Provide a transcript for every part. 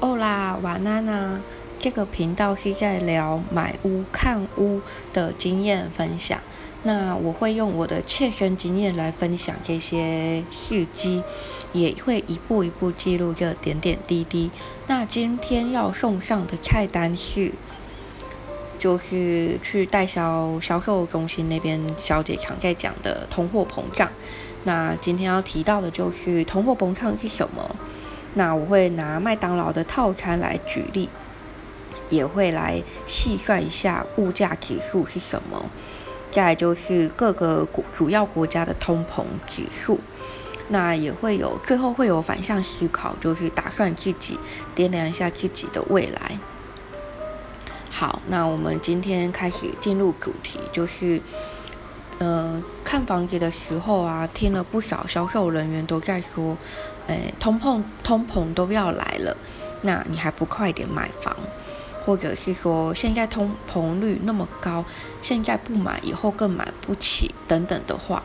哦啦，晚安啊！这个频道是在聊买屋、看屋的经验分享。那我会用我的切身经验来分享这些事迹，也会一步一步记录这点点滴滴。那今天要送上的菜单是，就是去代销销售中心那边小姐常在讲的通货膨胀。那今天要提到的就是通货膨胀是什么？那我会拿麦当劳的套餐来举例，也会来细算一下物价指数是什么。再就是各个国主要国家的通膨指数。那也会有最后会有反向思考，就是打算自己掂量一下自己的未来。好，那我们今天开始进入主题，就是。呃，看房子的时候啊，听了不少销售人员都在说，诶，通膨通膨都要来了，那你还不快点买房？或者是说，现在通膨率那么高，现在不买，以后更买不起等等的话，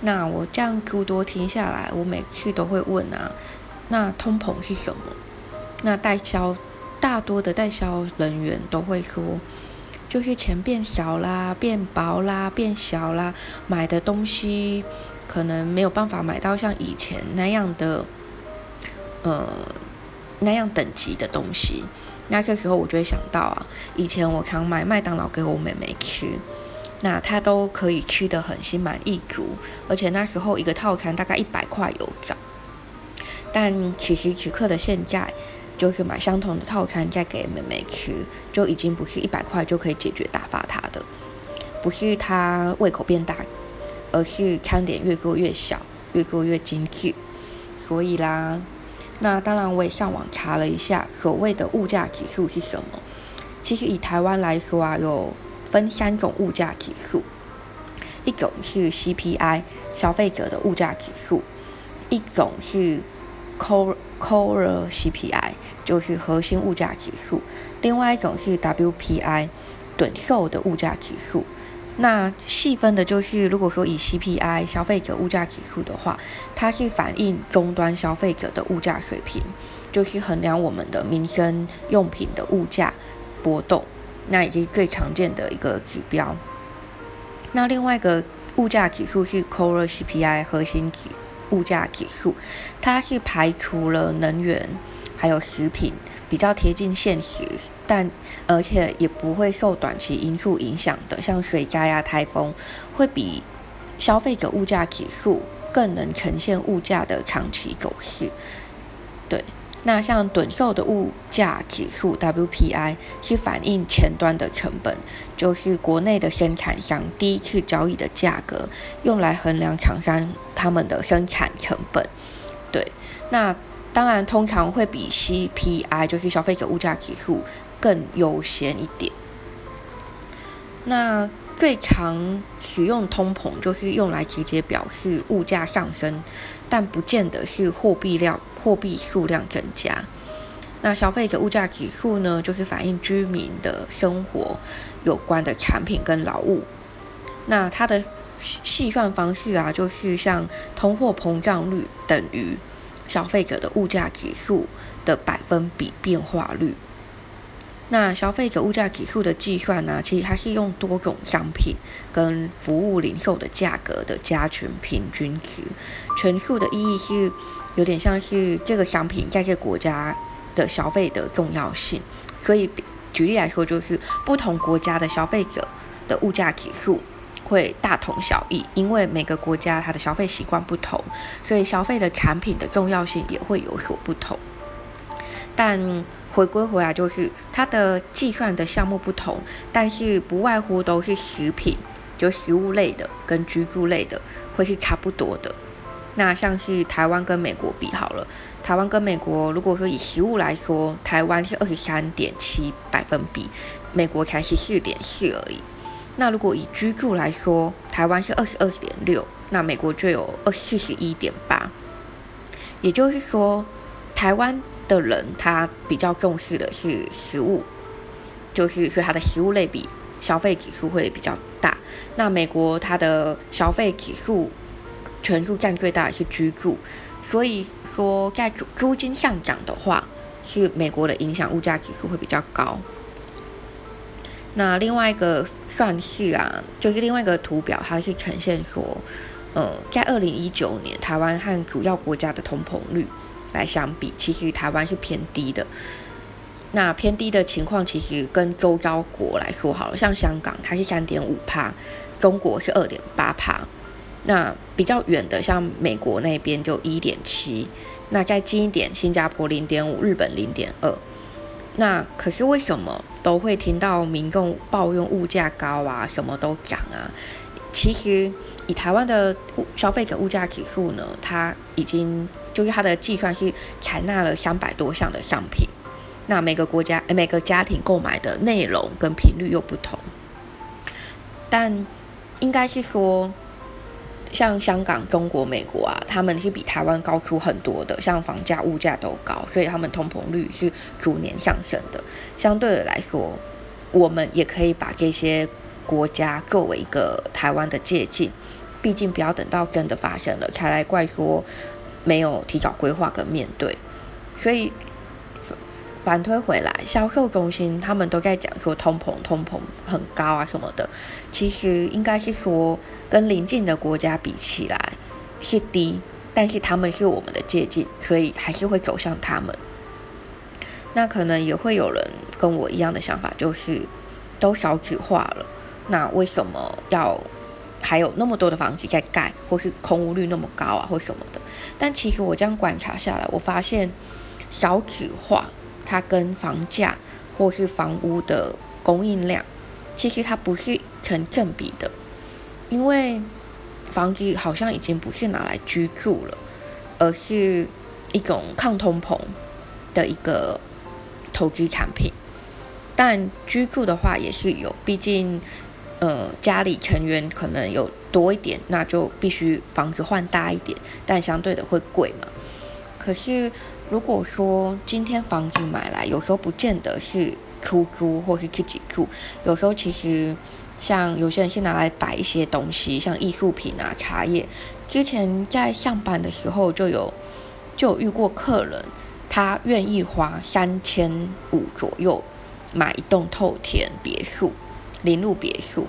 那我这样诸多听下来，我每次都会问啊，那通膨是什么？那代销大多的代销人员都会说。就是钱变少啦，变薄啦，变小啦，买的东西可能没有办法买到像以前那样的，呃，那样等级的东西。那这时候我就会想到啊，以前我常买麦当劳给我妹妹吃，那她都可以吃得很心满意足，而且那时候一个套餐大概一百块有找。但此时此刻的现在。就是买相同的套餐再给妹妹吃，就已经不是一百块就可以解决打发她的，不是她胃口变大，而是餐点越做越小，越做越精致。所以啦，那当然我也上网查了一下，所谓的物价指数是什么。其实以台湾来说啊，有分三种物价指数，一种是 CPI 消费者的物价指数，一种是 Core Core CPI。就是核心物价指数，另外一种是 WPI，短售的物价指数。那细分的就是，如果说以 CPI 消费者物价指数的话，它是反映终端消费者的物价水平，就是衡量我们的民生用品的物价波动，那也是最常见的一个指标。那另外一个物价指数是 Core CPI 核心指物价指数，它是排除了能源。还有食品比较贴近现实，但而且也不会受短期因素影响的，像水灾啊、台风，会比消费者物价指数更能呈现物价的长期走势。对，那像短售的物价指数 WPI 是反映前端的成本，就是国内的生产商第一次交易的价格，用来衡量厂商他们的生产成本。对，那。当然，通常会比 CPI，就是消费者物价指数更优先一点。那最常使用通膨，就是用来直接表示物价上升，但不见得是货币量、货币数量增加。那消费者物价指数呢，就是反映居民的生活有关的产品跟劳务。那它的细算方式啊，就是像通货膨胀率等于。消费者的物价指数的百分比变化率。那消费者物价指数的计算呢？其实它是用多种商品跟服务零售的价格的加权平均值。权数的意义是有点像是这个商品在这个国家的消费的重要性。所以举例来说，就是不同国家的消费者的物价指数。会大同小异，因为每个国家它的消费习惯不同，所以消费的产品的重要性也会有所不同。但回归回来就是它的计算的项目不同，但是不外乎都是食品，就食物类的跟居住类的会是差不多的。那像是台湾跟美国比好了，台湾跟美国如果说以食物来说，台湾是二十三点七百分比，美国才十四点四而已。那如果以居住来说，台湾是二十二点六，那美国就有二四十一点八。也就是说，台湾的人他比较重视的是食物，就是说他的食物类比消费指数会比较大。那美国它的消费指数全数占最大的是居住，所以说在租租金上涨的话，是美国的影响物价指数会比较高。那另外一个算是啊，就是另外一个图表，它是呈现说，呃，在二零一九年，台湾和主要国家的通膨率来相比，其实台湾是偏低的。那偏低的情况，其实跟周遭国来说好了，像香港它是三点五帕，中国是二点八帕。那比较远的，像美国那边就一点七，那再近一点，新加坡零点五，日本零点二。那可是为什么都会听到民众抱怨物价高啊，什么都涨啊？其实以台湾的消费者物价指数呢，它已经就是它的计算是采纳了三百多项的商品。那每个国家每个家庭购买的内容跟频率又不同，但应该是说。像香港、中国、美国啊，他们是比台湾高出很多的，像房价、物价都高，所以他们通膨率是逐年上升的。相对的来说，我们也可以把这些国家作为一个台湾的借鉴，毕竟不要等到真的发生了才来怪说没有提早规划跟面对，所以。反推回来，销售中心他们都在讲说通膨，通膨很高啊什么的。其实应该是说跟邻近的国家比起来是低，但是他们是我们的借鉴，所以还是会走向他们。那可能也会有人跟我一样的想法，就是都少子化了，那为什么要还有那么多的房子在盖，或是空屋率那么高啊，或什么的？但其实我这样观察下来，我发现少子化。它跟房价或是房屋的供应量，其实它不是成正比的，因为房子好像已经不是拿来居住了，而是一种抗通膨的一个投资产品。但居住的话也是有，毕竟呃家里成员可能有多一点，那就必须房子换大一点，但相对的会贵嘛。可是。如果说今天房子买来，有时候不见得是出租或是自己住，有时候其实像有些人是拿来摆一些东西，像艺术品啊、茶叶。之前在上班的时候就有就有遇过客人，他愿意花三千五左右买一栋透天别墅，临路别墅，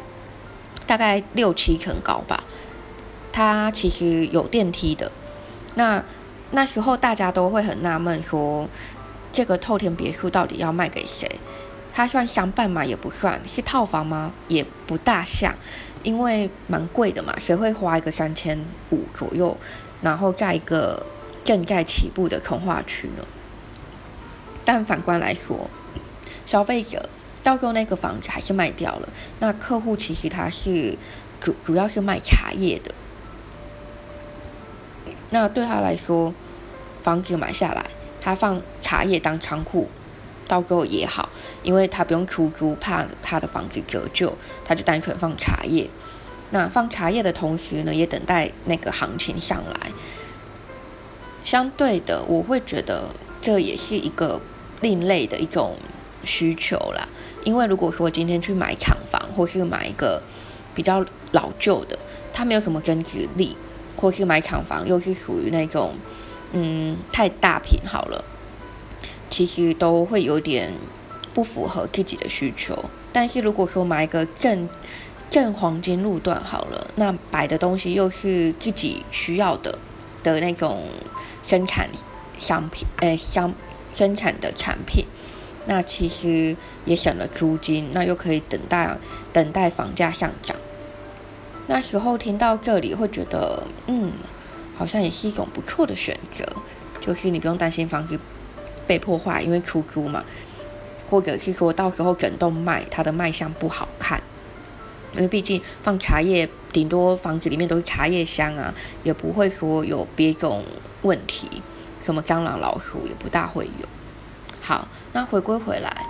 大概六七层高吧。他其实有电梯的，那。那时候大家都会很纳闷，说这个透天别墅到底要卖给谁？它算商办吗？也不算是套房吗？也不大像，因为蛮贵的嘛，谁会花一个三千五左右，然后在一个正在起步的从化区呢？但反观来说，消费者到时候那个房子还是卖掉了，那客户其实他是主主要是卖茶叶的。那对他来说，房子买下来，他放茶叶当仓库，到时候也好，因为他不用出租，怕他的房子折旧，他就单纯放茶叶。那放茶叶的同时呢，也等待那个行情上来。相对的，我会觉得这也是一个另类的一种需求啦。因为如果说今天去买厂房，或是买一个比较老旧的，它没有什么增值力。或是买厂房，又是属于那种，嗯，太大品好了，其实都会有点不符合自己的需求。但是如果说买一个正正黄金路段好了，那摆的东西又是自己需要的的那种生产商品，呃，商生产的产品，那其实也省了租金，那又可以等待等待房价上涨。那时候听到这里会觉得，嗯，好像也是一种不错的选择，就是你不用担心房子被破坏，因为出租嘛，或者是说到时候整栋卖，它的卖相不好看，因为毕竟放茶叶，顶多房子里面都是茶叶香啊，也不会说有别种问题，什么蟑螂老鼠也不大会有。好，那回归回来，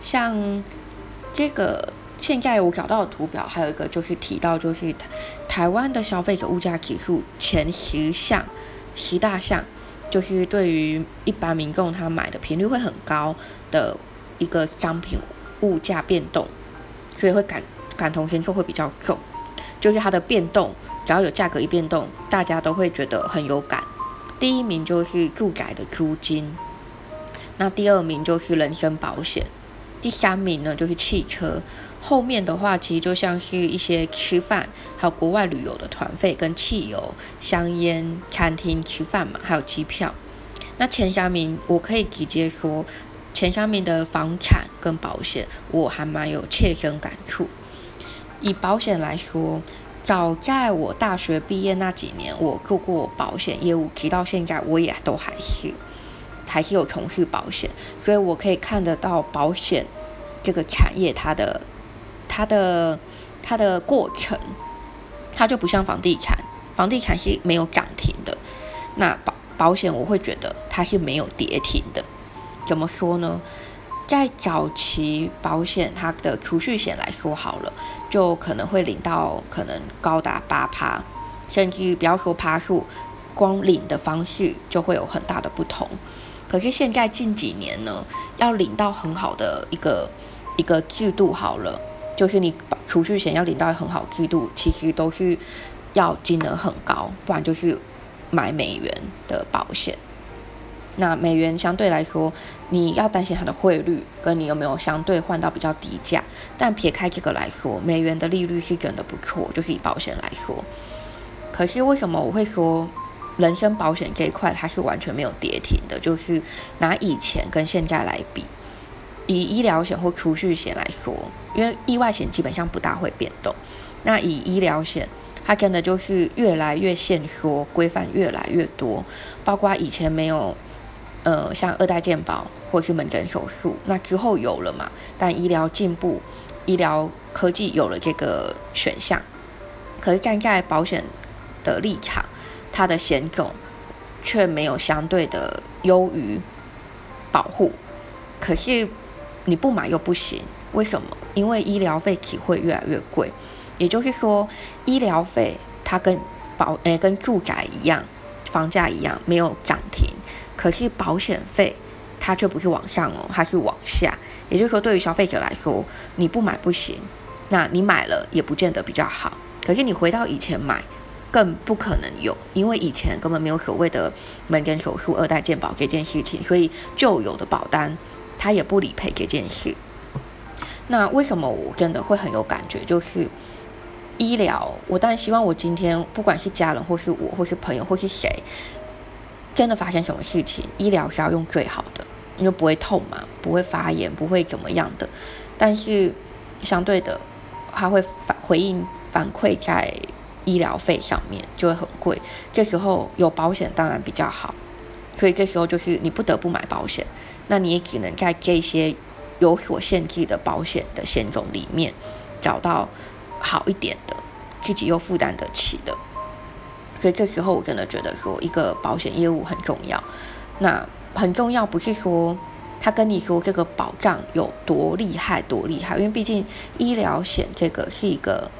像这个。现在我找到的图表还有一个就是提到，就是台湾的消费者物价指数前十项、十大项，就是对于一般民众他买的频率会很高的一个商品物价变动，所以会感感同身受会比较重。就是它的变动，只要有价格一变动，大家都会觉得很有感。第一名就是住宅的租金，那第二名就是人身保险，第三名呢就是汽车。后面的话，其实就像是一些吃饭，还有国外旅游的团费跟汽油、香烟、餐厅吃饭嘛，还有机票。那前三名，我可以直接说，前三名的房产跟保险，我还蛮有切身感触。以保险来说，早在我大学毕业那几年，我做过保险业务，直到现在我也都还是，还是有从事保险，所以我可以看得到保险这个产业它的。它的它的过程，它就不像房地产，房地产是没有涨停的。那保保险，我会觉得它是没有跌停的。怎么说呢？在早期保险，它的储蓄险来说好了，就可能会领到可能高达八趴，甚至不要说趴数，光领的方式就会有很大的不同。可是现在近几年呢，要领到很好的一个一个制度好了。就是你储蓄险要领到很好制度，其实都是要金额很高，不然就是买美元的保险。那美元相对来说，你要担心它的汇率，跟你有没有相对换到比较低价。但撇开这个来说，美元的利率是真的不错，就是以保险来说。可是为什么我会说人身保险这一块它是完全没有跌停的？就是拿以前跟现在来比。以医疗险或储蓄险来说，因为意外险基本上不大会变动。那以医疗险，它真的就是越来越限缩，规范越来越多。包括以前没有，呃，像二代健保或是门诊手术，那之后有了嘛？但医疗进步，医疗科技有了这个选项。可是站在保险的立场，它的险种却没有相对的优于保护。可是。你不买又不行，为什么？因为医疗费只会越来越贵，也就是说，医疗费它跟保诶跟住宅一样，房价一样没有涨停，可是保险费它却不是往上哦，它是往下。也就是说，对于消费者来说，你不买不行，那你买了也不见得比较好。可是你回到以前买，更不可能有，因为以前根本没有所谓的门诊手术二代健保这件事情，所以旧有的保单。他也不理赔这件事，那为什么我真的会很有感觉？就是医疗，我当然希望我今天不管是家人，或是我，或是朋友，或是谁，真的发生什么事情，医疗是要用最好的，因为不会痛嘛，不会发炎，不会怎么样的。但是相对的，他会反回应反馈在医疗费上面，就会很贵。这时候有保险当然比较好，所以这时候就是你不得不买保险。那你也只能在这些有所限制的保险的险种里面找到好一点的，自己又负担得起的。所以这时候我真的觉得说，一个保险业务很重要。那很重要不是说他跟你说这个保障有多厉害多厉害，因为毕竟医疗险这个是一个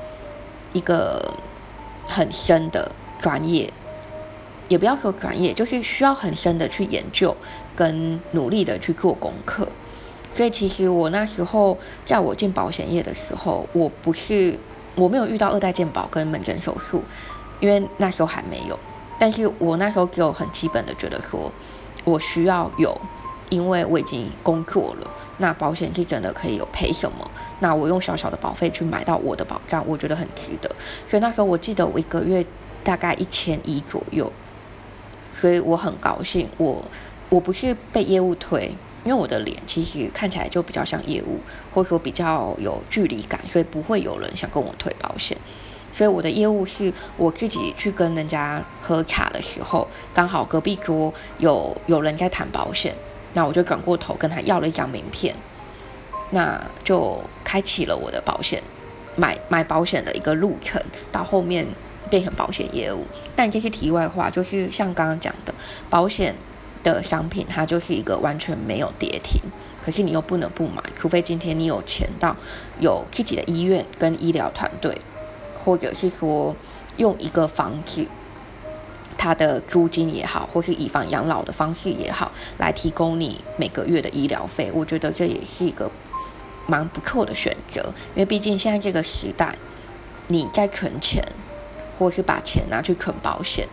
一个很深的专业。也不要说专业，就是需要很深的去研究，跟努力的去做功课。所以其实我那时候在我进保险业的时候，我不是我没有遇到二代健保跟门诊手术，因为那时候还没有。但是我那时候只有很基本的觉得说，我需要有，因为我已经工作了，那保险是真的可以有赔什么？那我用小小的保费去买到我的保障，我觉得很值得。所以那时候我记得我一个月大概一千一左右。所以我很高兴，我我不是被业务推，因为我的脸其实看起来就比较像业务，或者说比较有距离感，所以不会有人想跟我推保险。所以我的业务是我自己去跟人家喝茶的时候，刚好隔壁桌有有人在谈保险，那我就转过头跟他要了一张名片，那就开启了我的保险买买保险的一个路程，到后面。变成保险业务，但这些题外话就是像刚刚讲的，保险的商品它就是一个完全没有跌停，可是你又不能不买，除非今天你有钱到有自己的医院跟医疗团队，或者是说用一个房子，它的租金也好，或是以房养老的方式也好，来提供你每个月的医疗费，我觉得这也是一个蛮不错的选择，因为毕竟现在这个时代，你在存钱。或是把钱拿去存保险，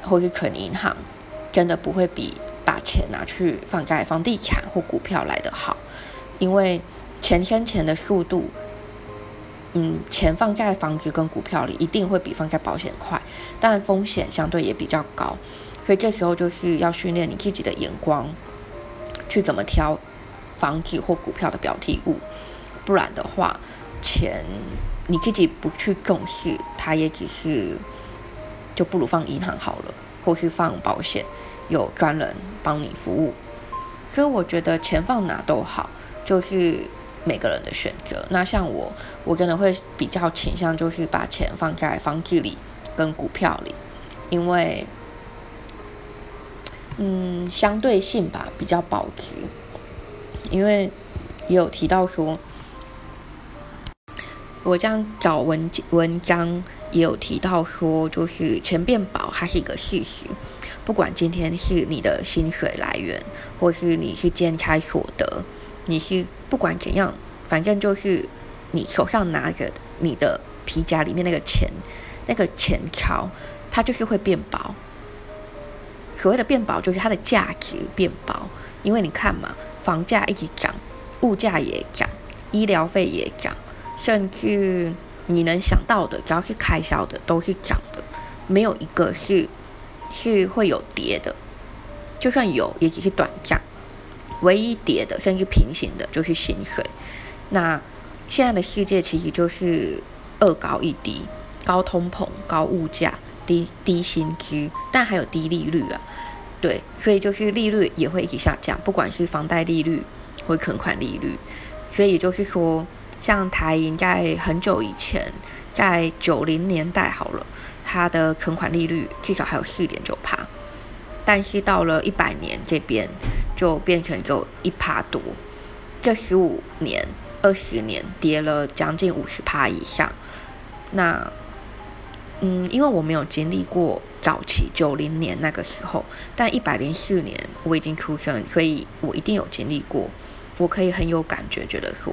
或是存银行，真的不会比把钱拿去放在房地产或股票来的好，因为钱生钱的速度，嗯，钱放在房子跟股票里一定会比放在保险快，但风险相对也比较高，所以这时候就是要训练你自己的眼光，去怎么挑房子或股票的标的物，不然的话，钱你自己不去重视，它也只是就不如放银行好了，或是放保险，有专人帮你服务，所以我觉得钱放哪都好，就是。每个人的选择，那像我，我真的会比较倾向就是把钱放在房子里跟股票里，因为，嗯，相对性吧比较保值，因为也有提到说，我这样找文文章也有提到说，就是钱变薄它是一个事实，不管今天是你的薪水来源，或是你是兼差所得。你是不管怎样，反正就是你手上拿着你的皮夹里面那个钱，那个钱条，它就是会变薄。所谓的变薄，就是它的价值变薄。因为你看嘛，房价一直涨，物价也涨，医疗费也涨，甚至你能想到的，只要是开销的都是涨的，没有一个是是会有跌的。就算有，也只是短暂。唯一跌的，甚至平行的，就是薪水。那现在的世界其实就是二高一低，高通膨、高物价、低低薪资，但还有低利率了。对，所以就是利率也会一起下降，不管是房贷利率或存款利率。所以就是说，像台银在很久以前，在九零年代好了，它的存款利率至少还有四点九趴，但是到了一百年这边。就变成只有一趴多，这十五年、二十年跌了将近五十趴以上。那，嗯，因为我没有经历过早期九零年那个时候，但一百零四年我已经出生，所以我一定有经历过。我可以很有感觉，觉得说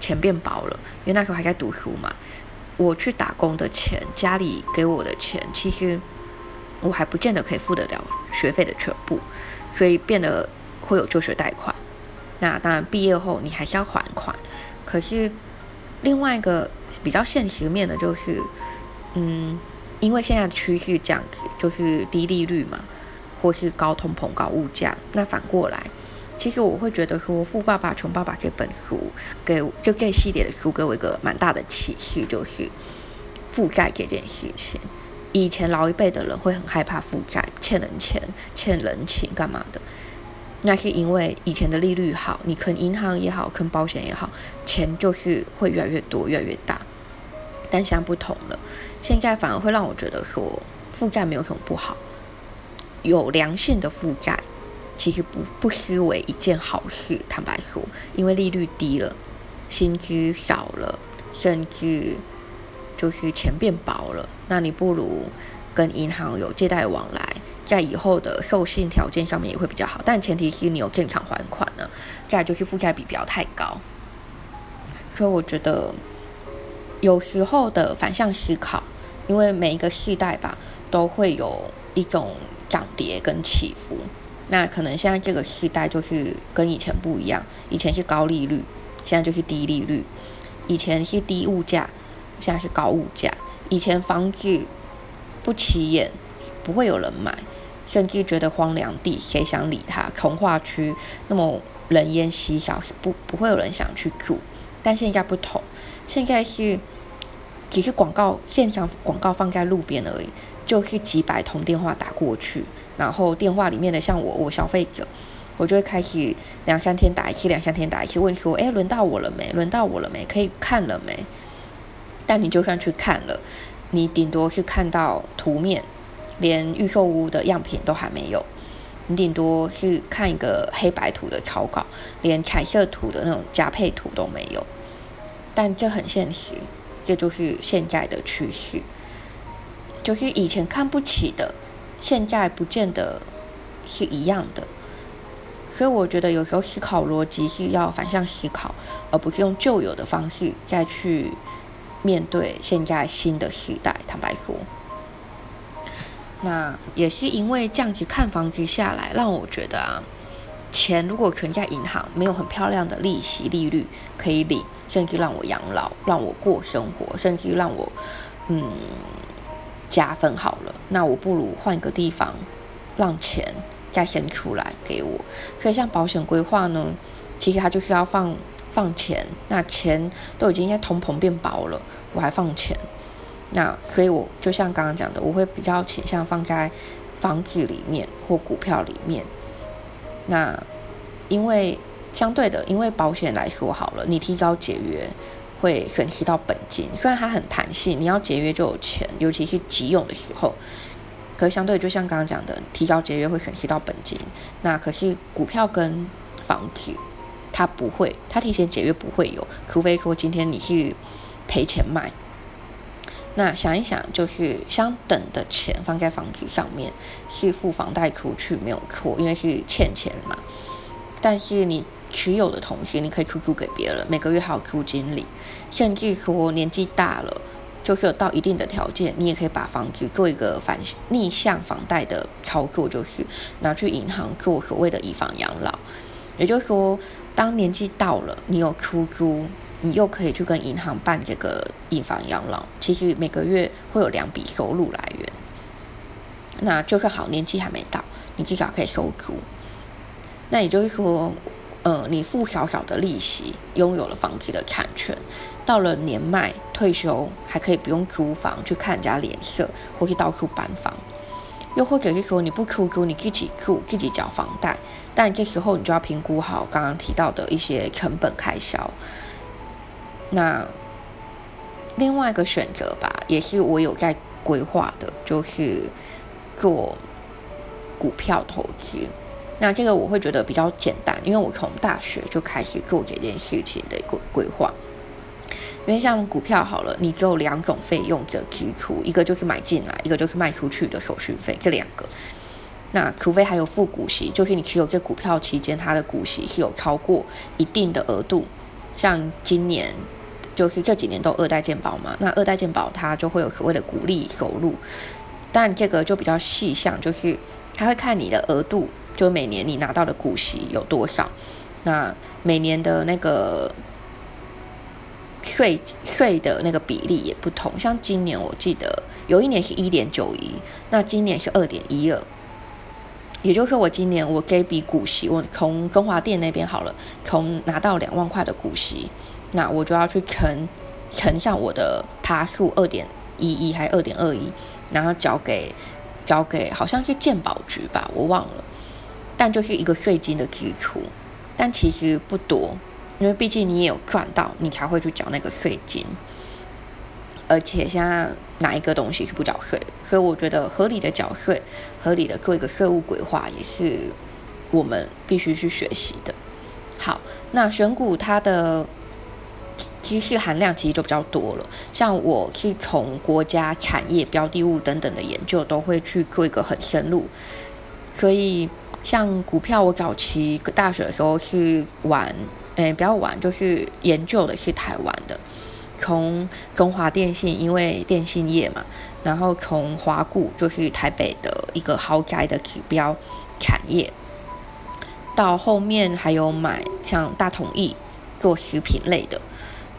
钱变薄了，因为那时候还在读书嘛。我去打工的钱，家里给我的钱，其实我还不见得可以付得了学费的全部，所以变得。会有助学贷款，那当然毕业后你还是要还款。可是另外一个比较现实面的就是，嗯，因为现在趋势这样子，就是低利率嘛，或是高通膨、高物价。那反过来，其实我会觉得说，《富爸爸穷爸爸》这本书给就这系列的书给我一个蛮大的启示，就是负债这件事情。以前老一辈的人会很害怕负债，欠人钱、欠人情干嘛的。那是因为以前的利率好，你坑银行也好，坑保险也好，钱就是会越来越多，越来越大。但现在不同了，现在反而会让我觉得说负债没有什么不好，有良性的负债其实不不失为一件好事。坦白说，因为利率低了，薪资少了，甚至就是钱变薄了，那你不如跟银行有借贷往来。在以后的授信条件上面也会比较好，但前提是你有正常还款呢。再就是负债比不要太高，所以我觉得有时候的反向思考，因为每一个世代吧都会有一种涨跌跟起伏。那可能现在这个时代就是跟以前不一样，以前是高利率，现在就是低利率；以前是低物价，现在是高物价；以前房子不起眼，不会有人买。甚至觉得荒凉地，谁想理他？从化区那么人烟稀少，是不不会有人想去住。但现在不同，现在是只是广告线上广告放在路边而已，就是几百通电话打过去，然后电话里面的像我我消费者，我就会开始两三天打一次，两三天打一次，问说：哎，轮到我了没？轮到我了没？可以看了没？但你就算去看了，你顶多是看到图面。连预售屋的样品都还没有，你顶多是看一个黑白图的草稿，连彩色图的那种加配图都没有。但这很现实，这就是现在的趋势。就是以前看不起的，现在不见得是一样的。所以我觉得有时候思考逻辑是要反向思考，而不是用旧有的方式再去面对现在新的时代。坦白说。那也是因为这样子看房子下来，让我觉得啊，钱如果存在银行，没有很漂亮的利息利率可以领，甚至让我养老，让我过生活，甚至让我嗯加分好了，那我不如换个地方，让钱再先出来给我。所以像保险规划呢，其实它就是要放放钱，那钱都已经在通膨变薄了，我还放钱。那所以，我就像刚刚讲的，我会比较倾向放在房子里面或股票里面。那因为相对的，因为保险来说好了，你提高节约会损失到本金。虽然它很弹性，你要节约就有钱，尤其是急用的时候。可是相对，就像刚刚讲的，提高节约会损失到本金。那可是股票跟房子，它不会，它提前节约不会有，除非说今天你是赔钱卖。那想一想，就是相等的钱放在房子上面，是付房贷出去没有错，因为是欠钱嘛。但是你持有的同时，你可以出租给别人，每个月还有租金领。甚至说年纪大了，就是有到一定的条件，你也可以把房子做一个反逆向房贷的操作，就是拿去银行做所谓的以房养老。也就是说，当年纪到了，你有出租。你又可以去跟银行办这个以房养老，其实每个月会有两笔收入来源。那就算好年纪还没到，你至少可以收租。那也就是说，呃，你付少少的利息，拥有了房子的产权，到了年迈退休，还可以不用租房去看人家脸色，或是到处搬房。又或者是说，你不出租，你自己住，自己缴房贷，但这时候你就要评估好刚刚提到的一些成本开销。那另外一个选择吧，也是我有在规划的，就是做股票投资。那这个我会觉得比较简单，因为我从大学就开始做这件事情的规规划。因为像股票好了，你只有两种费用的支出，一个就是买进来，一个就是卖出去的手续费，这两个。那除非还有付股息，就是你持有这股票期间，它的股息是有超过一定的额度，像今年。就是这几年都二代健保嘛，那二代健保它就会有所谓的股利收入，但这个就比较细项，就是他会看你的额度，就每年你拿到的股息有多少，那每年的那个税税的那个比例也不同，像今年我记得有一年是一点九一，那今年是二点一二，也就是说我今年我给笔股息，我从中华电那边好了，从拿到两万块的股息。那我就要去乘乘上我的爬数二点一一还二点二一，然后交给交给好像是鉴宝局吧，我忘了。但就是一个税金的支出，但其实不多，因为毕竟你也有赚到，你才会去缴那个税金。而且现在哪一个东西是不缴税？所以我觉得合理的缴税，合理的做一个税务规划，也是我们必须去学习的。好，那选股它的。知识含量其实就比较多了，像我是从国家产业标的物等等的研究都会去做一个很深入，所以像股票，我早期大学的时候是玩，诶，比较玩，就是研究的是台湾的，从中华电信，因为电信业嘛，然后从华股，就是台北的一个豪宅的指标产业，到后面还有买像大统益做食品类的。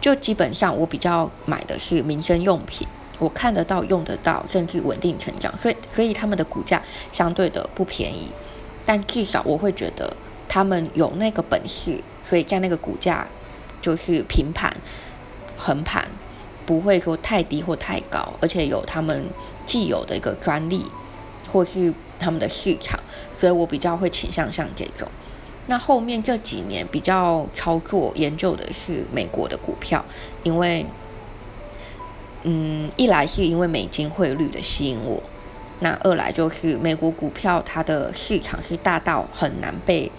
就基本上我比较买的是民生用品，我看得到、用得到，甚至稳定成长，所以所以他们的股价相对的不便宜，但至少我会觉得他们有那个本事，所以在那个股价就是平盘、横盘，不会说太低或太高，而且有他们既有的一个专利或是他们的市场，所以我比较会倾向像这种。那后面这几年比较操作研究的是美国的股票，因为，嗯，一来是因为美金汇率的吸引我，那二来就是美国股票它的市场是大到很难被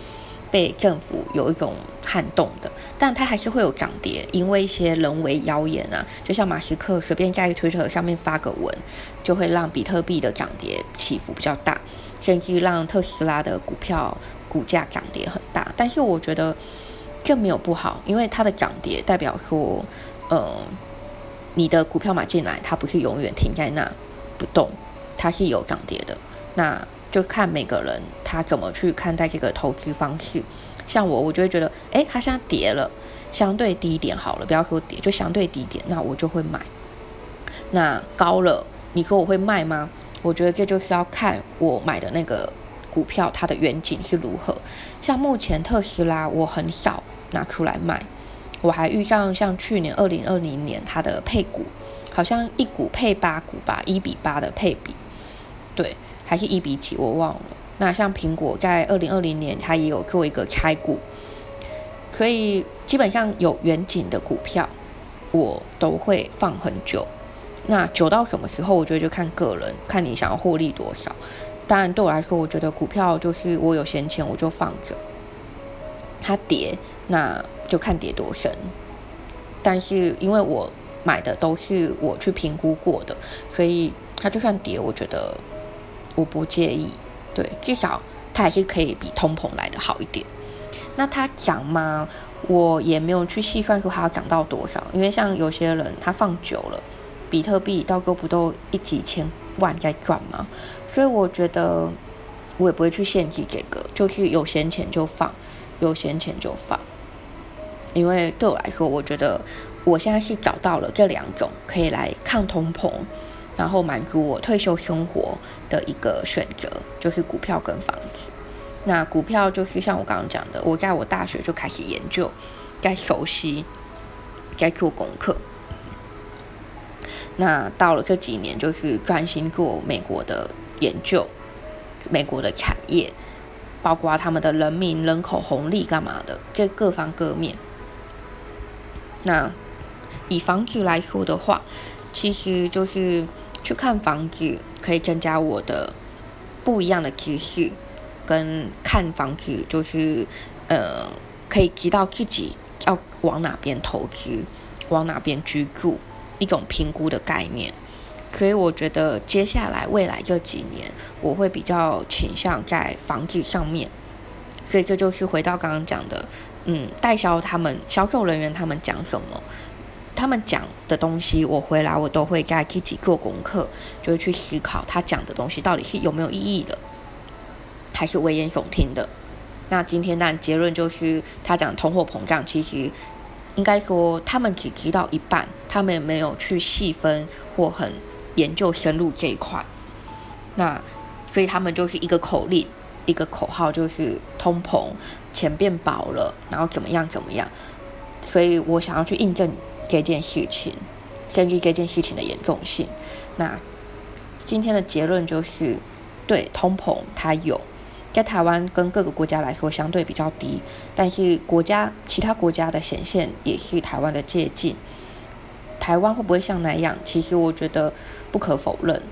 被政府有一种撼动的，但它还是会有涨跌，因为一些人为谣言啊，就像马斯克随便在推特上面发个文，就会让比特币的涨跌起伏比较大，甚至让特斯拉的股票。股价涨跌很大，但是我觉得这没有不好，因为它的涨跌代表说，呃，你的股票买进来，它不是永远停在那不动，它是有涨跌的。那就看每个人他怎么去看待这个投资方式。像我，我就会觉得，哎，它现在跌了，相对低一点好了，不要说跌，就相对低点，那我就会买。那高了，你说我会卖吗？我觉得这就是要看我买的那个股票它的远景是如何。像目前特斯拉，我很少拿出来卖。我还遇上像去年二零二零年它的配股，好像一股配八股吧，一比八的配比，对，还是一比几我忘了。那像苹果在二零二零年它也有做一个拆股，所以基本上有远景的股票，我都会放很久。那久到什么时候？我觉得就看个人，看你想要获利多少。当然对我来说，我觉得股票就是我有闲钱我就放着，它跌那。就看跌多深，但是因为我买的都是我去评估过的，所以它就算跌，我觉得我不介意。对，至少它还是可以比通膨来的好一点。那它涨吗？我也没有去细算出它要涨到多少，因为像有些人他放久了，比特币到时候不都一几千万在赚吗？所以我觉得我也不会去限制这个，就是有闲钱就放，有闲钱就放。因为对我来说，我觉得我现在是找到了这两种可以来抗通膨，然后满足我退休生活的一个选择，就是股票跟房子。那股票就是像我刚刚讲的，我在我大学就开始研究，该熟悉，该做功课。那到了这几年，就是专心做美国的研究，美国的产业，包括他们的人民、人口红利干嘛的，这各方各面。那以房子来说的话，其实就是去看房子，可以增加我的不一样的知识，跟看房子就是呃，可以知道自己要往哪边投资，往哪边居住，一种评估的概念。所以我觉得接下来未来这几年，我会比较倾向在房子上面。所以这就是回到刚刚讲的。嗯，代销他们销售人员他们讲什么，他们讲的东西，我回来我都会在自己做功课，就会去思考他讲的东西到底是有没有意义的，还是危言耸听的。那今天的结论就是，他讲通货膨胀，其实应该说他们只知道一半，他们也没有去细分或很研究深入这一块。那所以他们就是一个口令。一个口号就是通膨，钱变薄了，然后怎么样怎么样，所以我想要去印证这件事情，根据这件事情的严重性。那今天的结论就是，对通膨它有，在台湾跟各个国家来说相对比较低，但是国家其他国家的显现也是台湾的借鉴。台湾会不会像那样？其实我觉得不可否认，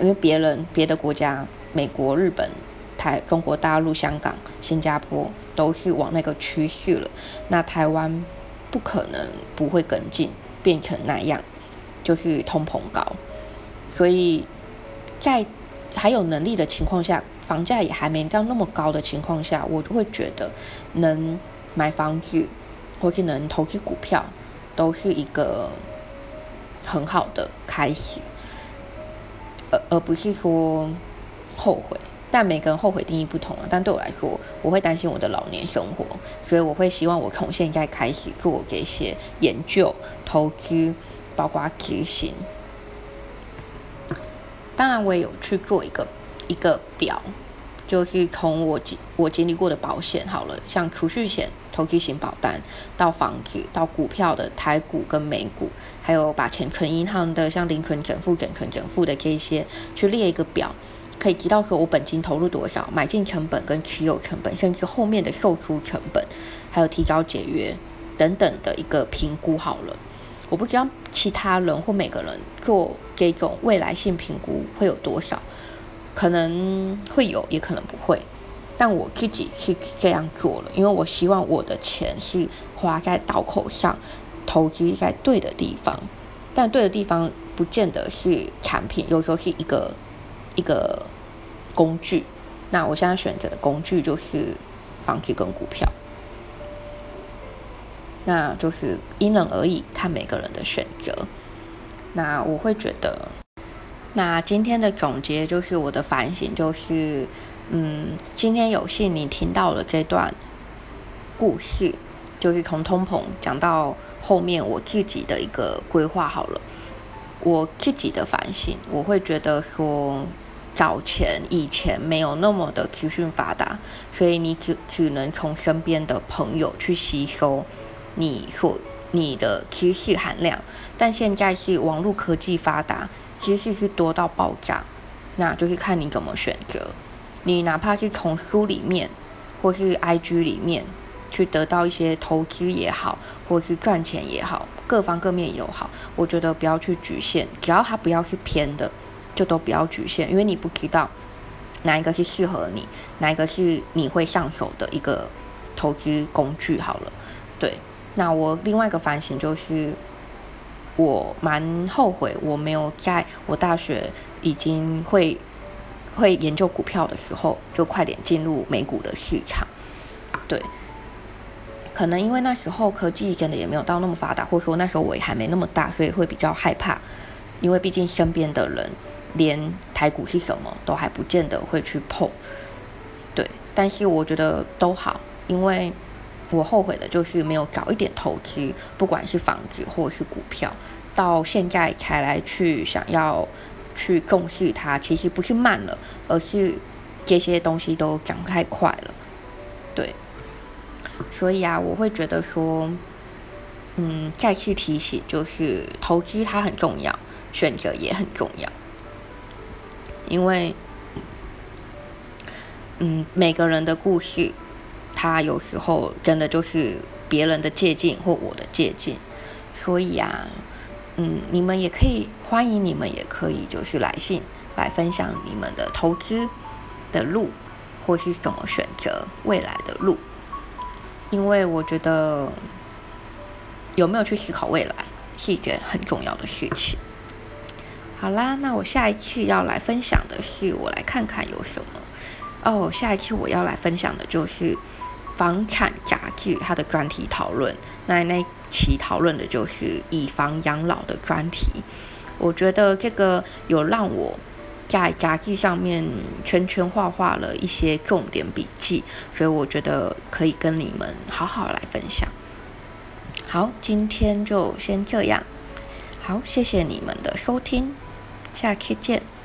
因为别人别的国家。美国、日本、台、中国大陆、香港、新加坡都是往那个趋势了。那台湾不可能不会跟进，变成那样，就是通膨高。所以在还有能力的情况下，房价也还没到那么高的情况下，我就会觉得能买房子或是能投资股票，都是一个很好的开始，而而不是说。后悔，但每个人后悔定义不同啊。但对我来说，我会担心我的老年生活，所以我会希望我从现在开始做这些研究、投资，包括执行。当然，我也有去做一个一个表，就是从我经我经历过的保险好了，像储蓄险、投资型保单，到房子、到股票的台股跟美股，还有把钱存银行的，像零存整付、整存整付的这些，去列一个表。可以提到说，我本金投入多少，买进成本跟持有成本，甚至后面的售出成本，还有提高解约等等的一个评估好了。我不知道其他人或每个人做这种未来性评估会有多少，可能会有，也可能不会。但我自己是这样做了，因为我希望我的钱是花在刀口上，投资在对的地方。但对的地方不见得是产品，有时候是一个一个。工具，那我现在选择的工具就是房子跟股票，那就是因人而异，看每个人的选择。那我会觉得，那今天的总结就是我的反省，就是嗯，今天有幸你听到了这段故事，就是从通膨讲到后面我自己的一个规划好了，我自己的反省，我会觉得说。早前以前没有那么的资讯发达，所以你只只能从身边的朋友去吸收你所你的知识含量。但现在是网络科技发达，知识是多到爆炸，那就是看你怎么选择。你哪怕是从书里面或是 IG 里面去得到一些投资也好，或是赚钱也好，各方各面也好，我觉得不要去局限，只要它不要是偏的。就都不要局限，因为你不知道哪一个是适合你，哪一个是你会上手的一个投资工具。好了，对，那我另外一个反省就是，我蛮后悔我没有在我大学已经会会研究股票的时候，就快点进入美股的市场。对，可能因为那时候科技真的也没有到那么发达，或者说那时候我也还没那么大，所以会比较害怕，因为毕竟身边的人。连台股是什么都还不见得会去碰，对，但是我觉得都好，因为我后悔的就是没有早一点投资，不管是房子或是股票，到现在才来去想要去重视它，其实不是慢了，而是这些东西都涨太快了，对，所以啊，我会觉得说，嗯，再次提醒，就是投资它很重要，选择也很重要。因为，嗯，每个人的故事，他有时候真的就是别人的借鉴或我的借鉴，所以啊，嗯，你们也可以欢迎你们也可以就是来信来分享你们的投资的路，或是怎么选择未来的路，因为我觉得有没有去思考未来是一件很重要的事情。好啦，那我下一期要来分享的是，我来看看有什么哦。下一期我要来分享的就是房产杂志它的专题讨论。那那期讨论的就是以房养老的专题。我觉得这个有让我在杂志上面圈圈画画了一些重点笔记，所以我觉得可以跟你们好好来分享。好，今天就先这样。好，谢谢你们的收听。下期见。